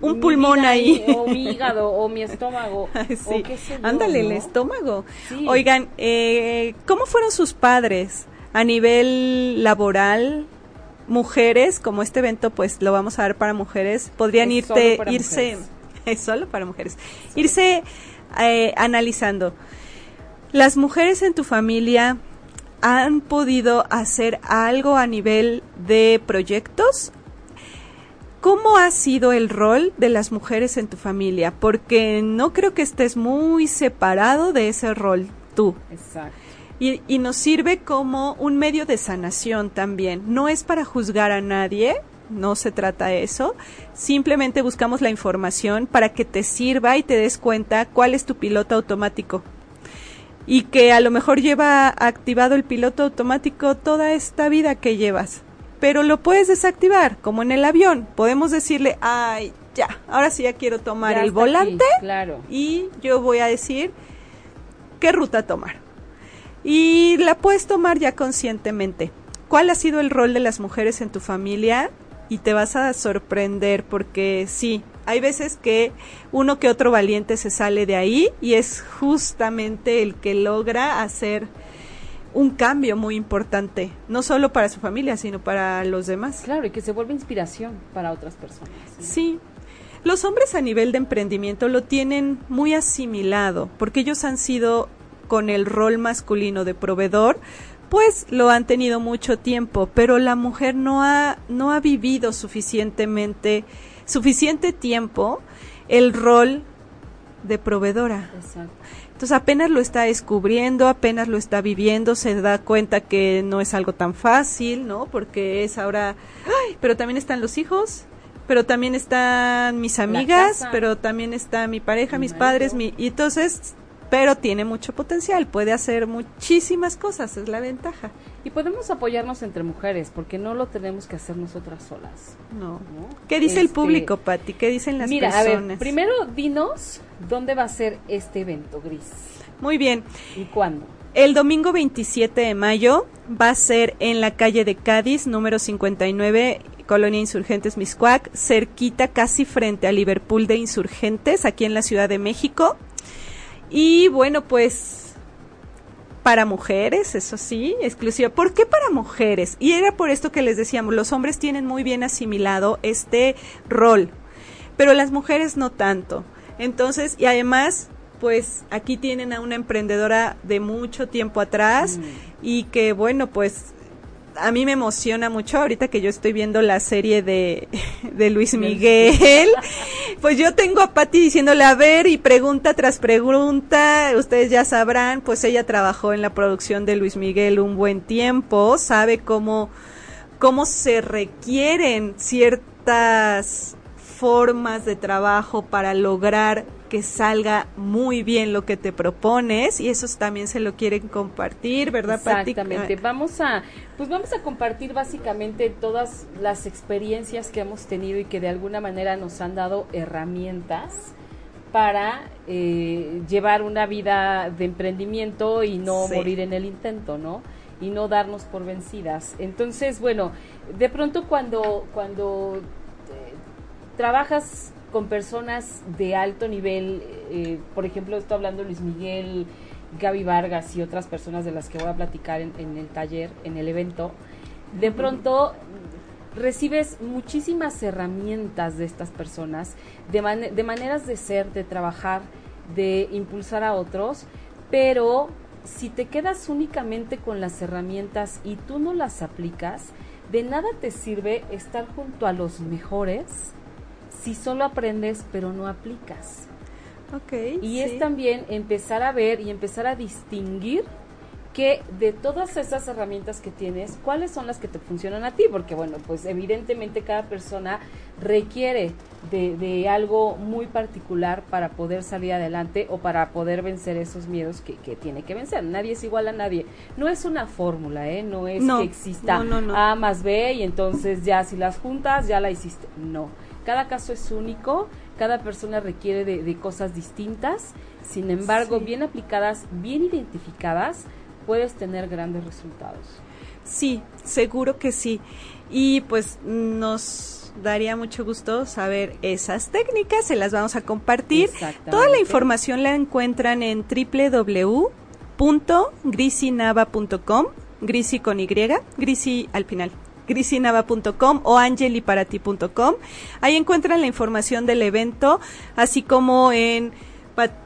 un pulmón ahí. O mi hígado, o mi estómago. sí. Ándale, ¿no? el estómago. Sí. Oigan, eh, ¿cómo fueron sus padres a nivel laboral? Mujeres, como este evento, pues lo vamos a ver para mujeres, podrían irte, irse. Mujeres. es solo para mujeres. Irse eh, analizando. Las mujeres en tu familia han podido hacer algo a nivel de proyectos. ¿Cómo ha sido el rol de las mujeres en tu familia? Porque no creo que estés muy separado de ese rol tú. Exacto. Y, y, nos sirve como un medio de sanación también. No es para juzgar a nadie, no se trata de eso. Simplemente buscamos la información para que te sirva y te des cuenta cuál es tu piloto automático. Y que a lo mejor lleva activado el piloto automático toda esta vida que llevas. Pero lo puedes desactivar, como en el avión. Podemos decirle, ay, ya, ahora sí ya quiero tomar Ya el volante aquí, claro. y yo voy a decir qué ruta tomar. Y la puedes tomar ya conscientemente. ¿Cuál ha sido el rol de las mujeres en tu familia? Y te vas a sorprender porque sí, hay veces que uno que otro valiente se sale de ahí y es justamente el que logra hacer un cambio muy importante, no solo para su familia, sino para los demás. Claro, y que se vuelve inspiración para otras personas. Sí. Los hombres a nivel de emprendimiento lo tienen muy asimilado, porque ellos han sido con el rol masculino de proveedor, pues lo han tenido mucho tiempo, pero la mujer no ha no ha vivido suficientemente suficiente tiempo el rol de proveedora. Exacto. Entonces apenas lo está descubriendo, apenas lo está viviendo, se da cuenta que no es algo tan fácil, ¿no? Porque es ahora, ay, pero también están los hijos, pero también están mis amigas, pero también está mi pareja, Mi mis marido. padres, mi, y entonces, pero tiene mucho potencial, puede hacer muchísimas cosas, es la ventaja. Y podemos apoyarnos entre mujeres, porque no lo tenemos que hacer nosotras solas. No. ¿no? ¿Qué dice el Este, público, Patti? ¿Qué dicen las Mira, personas? a ver, primero dinos dónde va a ser este evento, Gris. Muy bien. ¿Y cuándo? El domingo 27 de mayo va a ser en la calle de Cádiz, número 59, Colonia Insurgentes Miscuac, cerquita casi frente a Liverpool de Insurgentes, aquí en la Ciudad de México. Y bueno, pues para mujeres, eso sí, exclusiva. ¿Por qué para mujeres? Y era por esto que les decíamos, los hombres tienen muy bien asimilado este rol, pero las mujeres no tanto. Entonces, y además, pues aquí tienen a una emprendedora de mucho tiempo atrás y que bueno, pues a mí me emociona mucho ahorita que yo estoy viendo la serie de, de Luis Miguel. Pues yo tengo a Patti diciéndole a ver y pregunta tras pregunta, ustedes ya sabrán, pues ella trabajó en la producción de Luis Miguel un buen tiempo, sabe cómo, cómo se requieren ciertas formas de trabajo para lograr que salga muy bien lo que te propones y eso también se lo quieren compartir, ¿verdad, Pati? Exactamente. Vamos a, pues vamos a compartir básicamente todas las experiencias que hemos tenido y que de alguna manera nos han dado herramientas para eh, llevar una vida de emprendimiento y no Sí. morir en el intento, ¿no? Y no darnos por vencidas. Entonces, bueno, de pronto cuando, cuando trabajas con personas de alto nivel, eh, por ejemplo, estoy hablando Luis Miguel, Gaby Vargas y otras personas de las que voy a platicar en, el taller, en el evento, de pronto recibes muchísimas herramientas de estas personas, de, de maneras de ser, de trabajar, de impulsar a otros, pero si te quedas únicamente con las herramientas y tú no las aplicas, de nada te sirve estar junto a los mejores si solo aprendes pero no aplicas. Ok, Y sí. es también empezar a ver y empezar a distinguir que de todas esas herramientas que tienes, cuáles son las que te funcionan a ti, porque bueno, pues evidentemente cada persona requiere de, de algo muy particular para poder salir adelante o para poder vencer esos miedos que, que tiene que vencer. Nadie es igual a nadie. No es una fórmula, ¿eh? No es No, que exista no, no, no. A más B y entonces ya si las juntas ya la hiciste. No. Cada caso es único, cada persona requiere de, de cosas distintas, sin embargo, Sí. bien aplicadas, bien identificadas, puedes tener grandes resultados. Sí, seguro que sí. Y pues nos daría mucho gusto saber esas técnicas, se las vamos a compartir. Toda la información la encuentran en www.grisinava.com, grisi con Y, grisi al final. grisinava.com o angeliparati.com. Ahí encuentran la información del evento, así como en,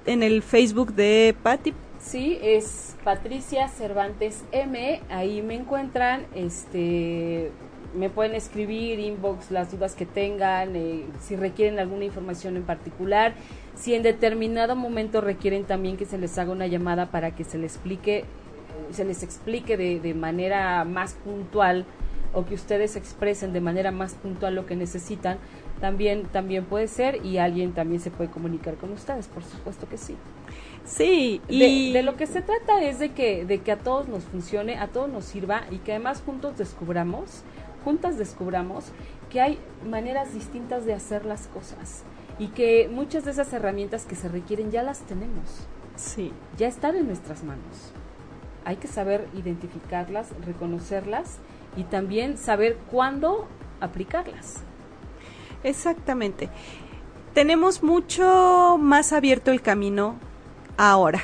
en el Facebook de Patti. Sí, es Patricia Cervantes M, ahí me encuentran, este me pueden escribir inbox las dudas que tengan, eh, si requieren alguna información en particular, si en determinado momento requieren también que se les haga una llamada para que se les explique, se les explique de, de manera más puntual o que ustedes expresen de manera más puntual lo que necesitan, también, también puede ser y alguien también se puede comunicar con ustedes, por supuesto que sí. Sí, y de, lo que se trata es de que, de que a todos nos funcione, a todos nos sirva y que además juntos descubramos, juntas descubramos que hay maneras distintas de hacer las cosas y que muchas de esas herramientas que se requieren ya las tenemos. Sí. Ya están en nuestras manos. Hay que saber identificarlas, reconocerlas y también saber cuándo aplicarlas. Exactamente. Tenemos mucho más abierto el camino ahora.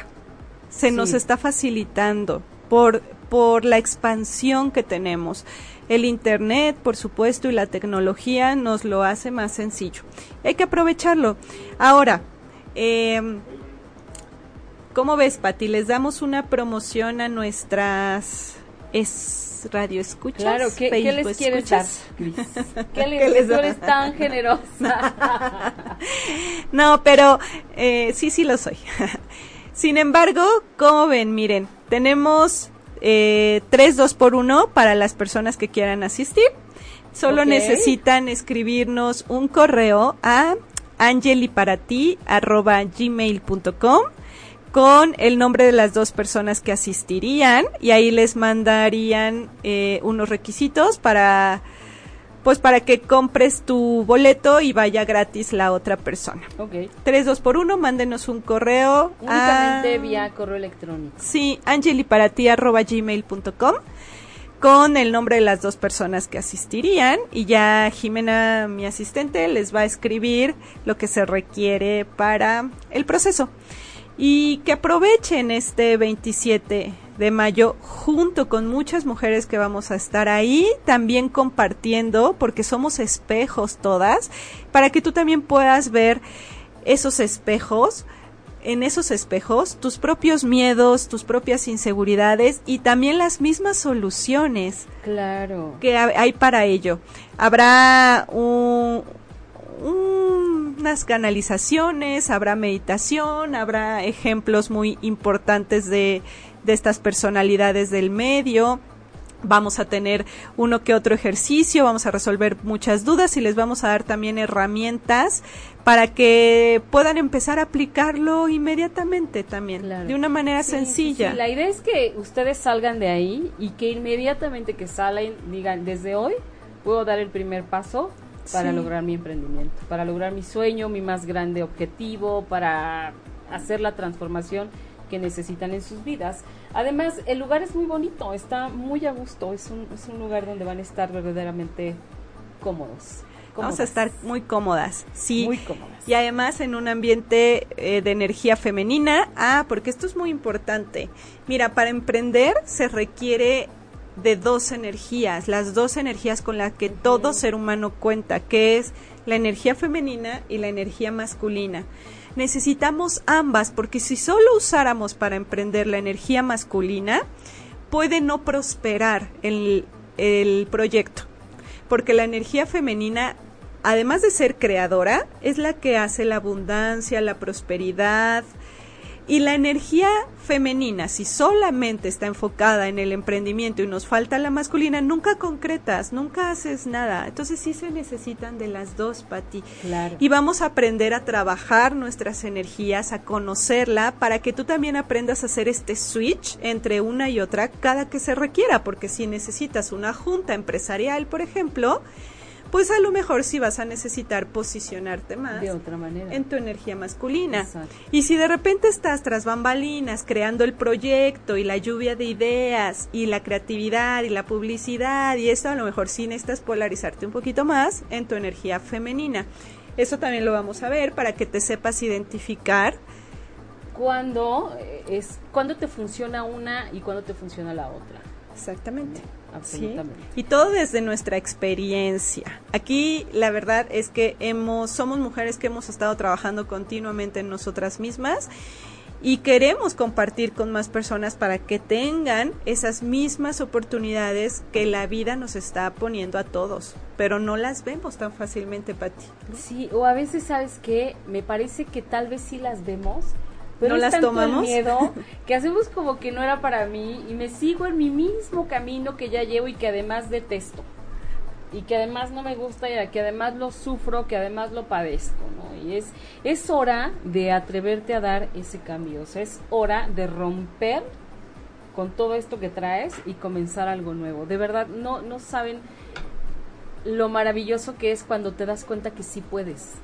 Se nos está facilitando por, por la expansión que tenemos. El Internet, por supuesto, y la tecnología nos lo hace más sencillo. Hay que aprovecharlo. Ahora, eh, ¿cómo ves, Pati? Les damos una promoción a nuestras radio escuchas. Claro, ¿qué, ¿qué les quieres dar, ¿Qué les, eres tan generosa? no, pero eh, sí, sí lo soy. Sin embargo, como ven, miren, tenemos eh, tres dos por uno para las personas que quieran asistir. Solo necesitan escribirnos un correo a angeliparati.gmail.com con el nombre de las dos personas que asistirían y ahí les mandarían eh, unos requisitos para pues para que compres tu boleto y vaya gratis la otra persona. Ok. Tres, dos por uno, mándenos un correo. Únicamente vía correo electrónico. Sí, angeliparati.gmail.com con el nombre de las dos personas que asistirían y ya Jimena, mi asistente, les va a escribir lo que se requiere para el proceso y que aprovechen este 27 de mayo junto con muchas mujeres que vamos a estar ahí también compartiendo porque somos espejos todas para que tú también puedas ver esos espejos en esos espejos tus propios miedos, tus propias inseguridades y también las mismas soluciones claro. que hay para ello. Habrá un, unas canalizaciones, habrá meditación, habrá ejemplos muy importantes de, de estas personalidades del medio. Vamos a tener uno que otro ejercicio, vamos a resolver muchas dudas y les vamos a dar también herramientas para que puedan empezar a aplicarlo inmediatamente también, de una manera sencilla. La idea es que ustedes salgan de ahí y que inmediatamente que salen digan, desde hoy puedo dar el primer paso para lograr mi emprendimiento, para lograr mi sueño, mi más grande objetivo, para hacer la transformación que necesitan en sus vidas. Además, el lugar es muy bonito, está muy a gusto, es un, es un lugar donde van a estar verdaderamente cómodos. Vamos a estar muy cómodas, sí. Muy cómodas. Y además en un ambiente eh, de energía femenina. Ah, porque esto es muy importante. Mira, para emprender se requiere de dos energías, las dos energías con las que todo ser humano cuenta, que es la energía femenina y la energía masculina. Necesitamos ambas porque si solo usáramos para emprender la energía masculina, puede no prosperar el, el proyecto, porque la energía femenina además de ser creadora, es la que hace la abundancia, la prosperidad, y la energía femenina, si solamente está enfocada en el emprendimiento y nos falta la masculina, nunca concretas, nunca haces nada. Entonces sí se necesitan de las dos, Pati. Claro. Y vamos a aprender a trabajar nuestras energías, a conocerla, para que tú también aprendas a hacer este switch entre una y otra cada que se requiera, porque si necesitas una junta empresarial, por ejemplo, pues a lo mejor sí vas a necesitar posicionarte más de otra manera en tu energía masculina. Y si de repente estás tras bambalinas creando el proyecto y la lluvia de ideas y la creatividad y la publicidad y eso a lo mejor sí necesitas polarizarte un poquito más en tu energía femenina. Eso también lo vamos a ver para que te sepas identificar cuando eh, es cuando te funciona una y cuando te funciona la otra. Exactamente. Absolutamente. Y todo desde nuestra experiencia. Aquí la verdad es que hemos, somos mujeres que hemos estado trabajando continuamente en nosotras mismas y queremos compartir con más personas para que tengan esas mismas oportunidades que la vida nos está poniendo a todos, pero no las vemos tan fácilmente, Pati. Sí, o a veces, ¿sabes qué? Me parece que tal vez sí las vemos, pero ¿No es las tanto tomamos? el miedo que hacemos como que no era para mí y me sigo en mi mismo camino que ya llevo y que además detesto y que además no me gusta y que además lo sufro, que además lo padezco, ¿no? Y es es hora de atreverte a dar ese cambio, o sea, es hora de romper con todo esto que traes y comenzar algo nuevo. De verdad, no no saben lo maravilloso que es cuando te das cuenta que sí puedes,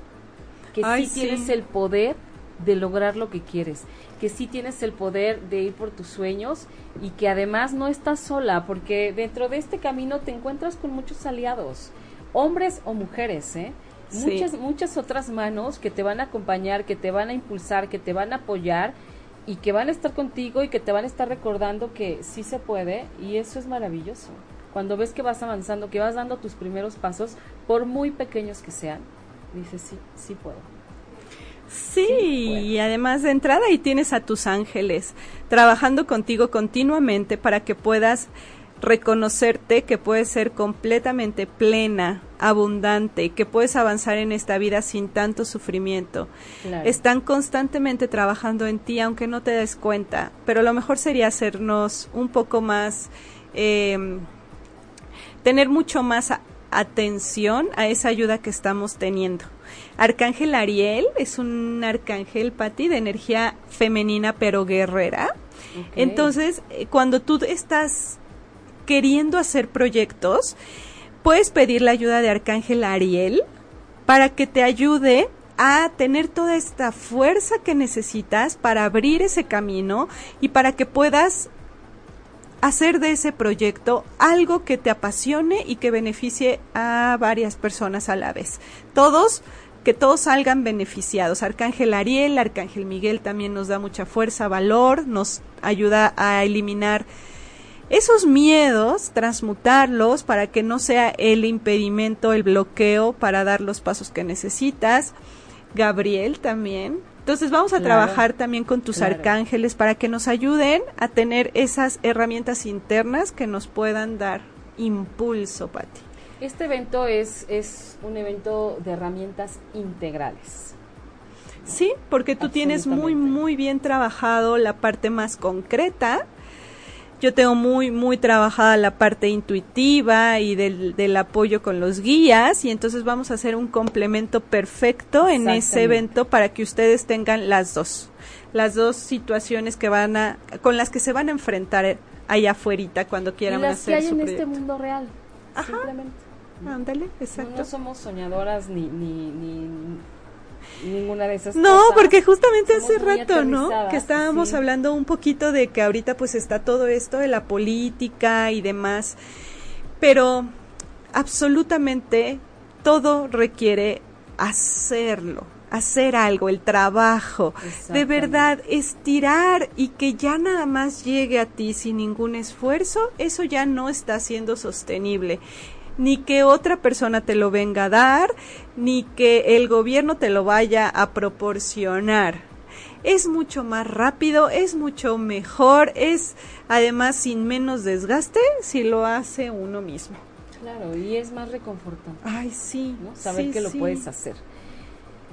que Ay, sí, sí. tienes el poder de lograr lo que quieres, que sí tienes el poder de ir por tus sueños y que además no estás sola, porque dentro de este camino te encuentras con muchos aliados, hombres o mujeres, ¿eh? Sí. Muchas, muchas otras manos que te van a acompañar, que te van a impulsar, que te van a apoyar y que van a estar contigo y que te van a estar recordando que sí se puede y eso es maravilloso. Cuando ves que vas avanzando, que vas dando tus primeros pasos, por muy pequeños que sean, dices sí, sí puedo. Sí, bueno. y además de entrada ahí tienes a tus ángeles trabajando contigo continuamente para que puedas reconocerte que puedes ser completamente plena, abundante, que puedes avanzar en esta vida sin tanto sufrimiento. Claro. Están constantemente trabajando en ti aunque no te des cuenta, pero lo mejor sería hacernos un poco más, eh, tener mucho más a- atención a esa ayuda que estamos teniendo. Arcángel Ariel es un arcángel, Pati, de energía femenina pero guerrera. Entonces, eh, cuando tú estás queriendo hacer proyectos, puedes pedir la ayuda de Arcángel Ariel para que te ayude a tener toda esta fuerza que necesitas para abrir ese camino y para que puedas hacer de ese proyecto algo que te apasione y que beneficie a varias personas a la vez. Todos, que todos salgan beneficiados. Arcángel Ariel, Arcángel Miguel también nos da mucha fuerza, valor, nos ayuda a eliminar esos miedos, transmutarlos para que no sea el impedimento, el bloqueo para dar los pasos que necesitas. Gabriel también. Entonces vamos a Claro. trabajar también con tus Claro. arcángeles para que nos ayuden a tener esas herramientas internas que nos puedan dar impulso, Pati. Este evento es, es un evento de herramientas integrales. Sí, porque tú tienes muy, muy bien trabajado la parte más concreta. Yo tengo muy, muy trabajada la parte intuitiva y del, del apoyo con los guías y entonces vamos a hacer un complemento perfecto en ese evento para que ustedes tengan las dos, las dos situaciones que van a, con las que se van a enfrentar allá afuera cuando Y quieran las que hacer hay su en este proyecto. mundo real. Simplemente. Ándale, No, exacto. no somos soñadoras ni, ni, ni, ni ninguna de esas No, cosas. porque justamente Somos hace rato, ¿no? Que estábamos sí. hablando un poquito de que ahorita pues está todo esto de la política y demás, pero absolutamente todo requiere hacerlo, hacer algo, el trabajo, de verdad estirar y que ya nada más llegue a ti sin ningún esfuerzo, eso ya no está siendo sostenible ni que otra persona te lo venga a dar, ni que el gobierno te lo vaya a proporcionar. Es mucho más rápido, es mucho mejor, es además sin menos desgaste si lo hace uno mismo. Claro, y es más reconfortante. Ay, sí. ¿no? Saber sí, que lo sí. puedes hacer.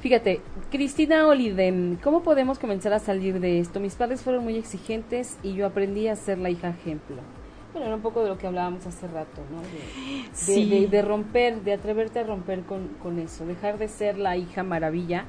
Fíjate, Cristina Oliden, ¿cómo podemos comenzar a salir de esto? Mis padres fueron muy exigentes y yo aprendí a ser la hija ejemplo. Bueno, era un poco de lo que hablábamos hace rato, ¿no? De, Sí. de- de romper, de atreverte a romper con, con eso, dejar de ser la hija maravilla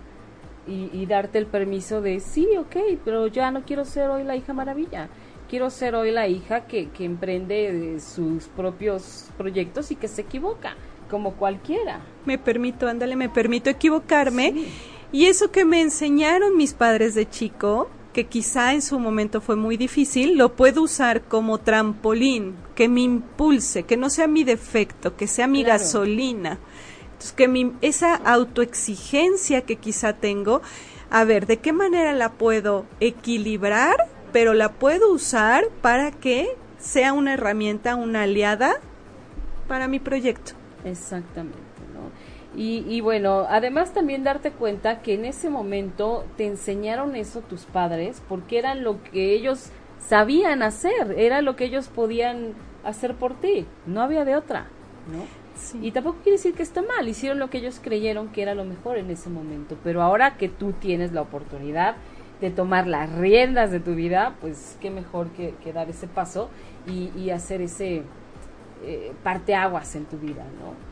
y, y darte el permiso de, sí, ok, pero ya no quiero ser hoy la hija maravilla. Quiero ser hoy la hija que, que emprende eh, sus propios proyectos y que se equivoca, como cualquiera. Me permito, ándale, me permito equivocarme. Sí. Y eso que me enseñaron mis padres de chico, que quizá en su momento fue muy difícil, lo puedo usar como trampolín, que me impulse, que no sea mi defecto, que sea mi Claro. gasolina. Entonces, que mi, esa autoexigencia que quizá tengo, a ver, ¿de qué manera la puedo equilibrar, pero la puedo usar para que sea una herramienta, una aliada para mi proyecto. Exactamente. Y, y, bueno, además también darte cuenta que en ese momento te enseñaron eso tus padres porque era lo que ellos sabían hacer, era lo que ellos podían hacer por ti, no había de otra, ¿no? Y tampoco quiere decir que está mal, hicieron lo que ellos creyeron que era lo mejor en ese momento, pero ahora que tú tienes la oportunidad de tomar las riendas de tu vida, pues qué mejor que, dar ese paso y, hacer ese eh, parteaguas en tu vida, ¿no?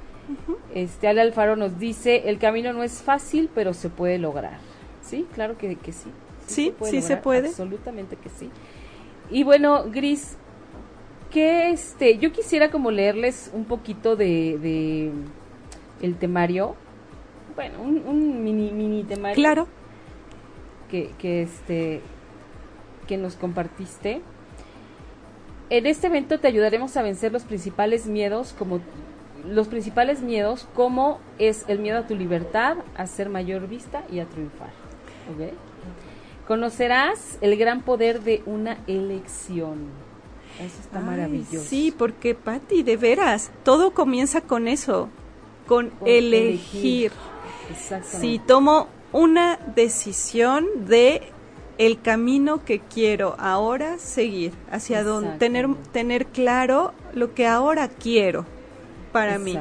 Este Ale Alfaro nos dice, el camino no es fácil, pero se puede lograr. Sí, claro que, que sí. Sí, sí, se, puede, Absolutamente que sí. Y bueno, Gris, que este, yo quisiera como leerles un poquito de, de el temario. Bueno, un, un mini, mini temario. Claro. Que, que este, que nos compartiste. En este evento te ayudaremos a vencer los principales miedos como los principales miedos como es el miedo a tu libertad, a ser mayor vista y a triunfar. Conocerás el gran poder de una elección. Eso está maravilloso. Sí, porque Patti, de veras, todo comienza con eso, con, elegir. Si tomo una decisión de el camino que quiero ahora seguir, hacia dónde, tener, tener claro lo que ahora quiero para mí.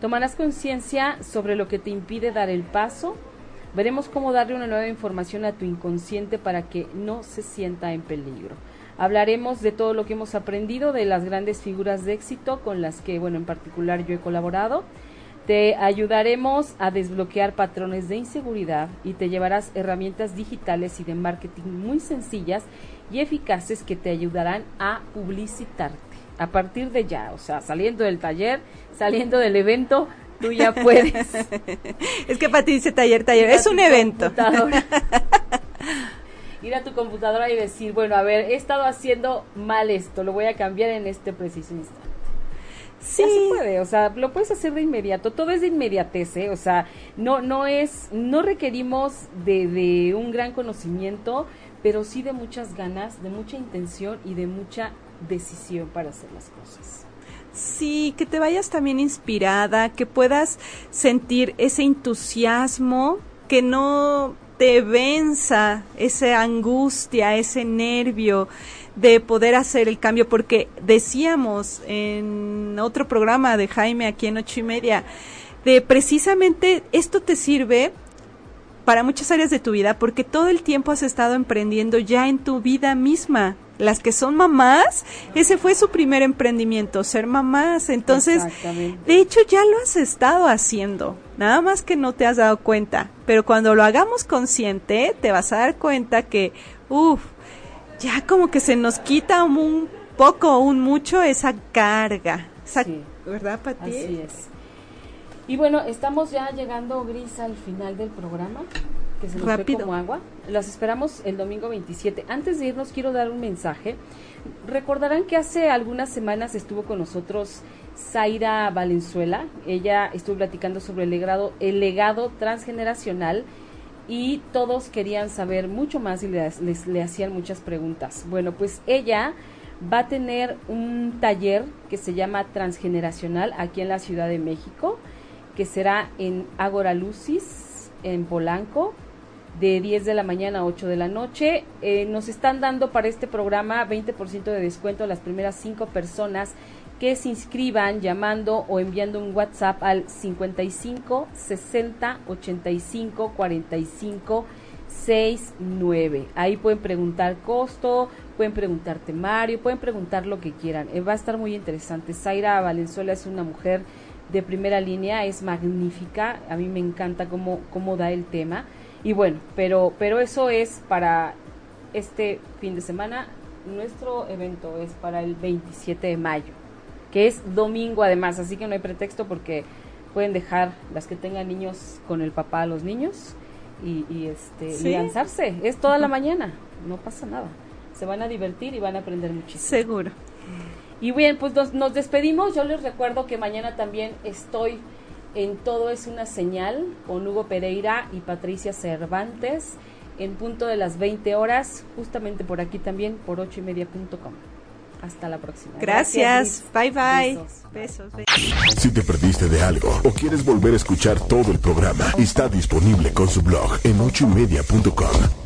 Tomarás conciencia sobre lo que te impide dar el paso. Veremos cómo darle una nueva información a tu inconsciente para que no se sienta en peligro. Hablaremos de todo lo que hemos aprendido, de las grandes figuras de éxito con las que, bueno, en particular yo he colaborado. Te ayudaremos a desbloquear patrones de inseguridad y te llevarás herramientas digitales y de marketing muy sencillas y eficaces que te ayudarán a publicitarte a partir de ya, o sea, saliendo del taller, saliendo del evento, tú ya puedes. es que para ti dice taller, taller, es un evento. Ir a tu computadora y decir, bueno, a ver, he estado haciendo mal esto, lo voy a cambiar en este preciso instante. Sí. Ya se puede, o sea, lo puedes hacer de inmediato, todo es de inmediatez, ¿eh? o sea, no, no es, no requerimos de, de un gran conocimiento, pero sí de muchas ganas, de mucha intención y de mucha decisión para hacer las cosas. Sí, que te vayas también inspirada, que puedas sentir ese entusiasmo, que no te venza esa angustia, ese nervio de poder hacer el cambio, porque decíamos en otro programa de Jaime aquí en ocho y media, de precisamente esto te sirve para muchas áreas de tu vida, porque todo el tiempo has estado emprendiendo ya en tu vida misma las que son mamás, ese fue su primer emprendimiento, ser mamás. Entonces, de hecho ya lo has estado haciendo, nada más que no te has dado cuenta. Pero cuando lo hagamos consciente, te vas a dar cuenta que, uff, ya como que se nos quita un poco, un mucho esa carga. ¿Verdad, Pati? Así es. Y bueno, estamos ya llegando, Gris, al final del programa que se nos Rápido. como agua. Las esperamos el domingo 27. Antes de irnos quiero dar un mensaje. Recordarán que hace algunas semanas estuvo con nosotros Zaira Valenzuela. Ella estuvo platicando sobre el legado, el legado transgeneracional y todos querían saber mucho más y les, les, le hacían muchas preguntas. Bueno, pues ella va a tener un taller que se llama Transgeneracional aquí en la Ciudad de México, que será en Agora Lucis, en Polanco, de 10 de la mañana a 8 de la noche. Eh, nos están dando para este programa 20% de descuento a las primeras 5 personas que se inscriban llamando o enviando un WhatsApp al 55 60 85 45 69. Ahí pueden preguntar costo, pueden preguntar temario, pueden preguntar lo que quieran. Eh, va a estar muy interesante. Zaira Valenzuela es una mujer de primera línea, es magnífica. A mí me encanta cómo, cómo da el tema. Y bueno, pero, pero eso es para este fin de semana. Nuestro evento es para el 27 de mayo, que es domingo además, así que no hay pretexto porque pueden dejar las que tengan niños con el papá a los niños y, este lanzarse. Es toda la mañana, no pasa nada. Se van a divertir y van a aprender muchísimo. Seguro. Y bien, pues nos, nos despedimos. Yo les recuerdo que mañana también estoy en Todo es una señal con Hugo Pereira y Patricia Cervantes en punto de las 20 horas, justamente por aquí también, por ocho y media.com. Hasta la próxima. Gracias. bye bye. Besos. Si te perdiste de algo o quieres volver a escuchar todo el programa, está disponible con su blog en ochoymedia.com.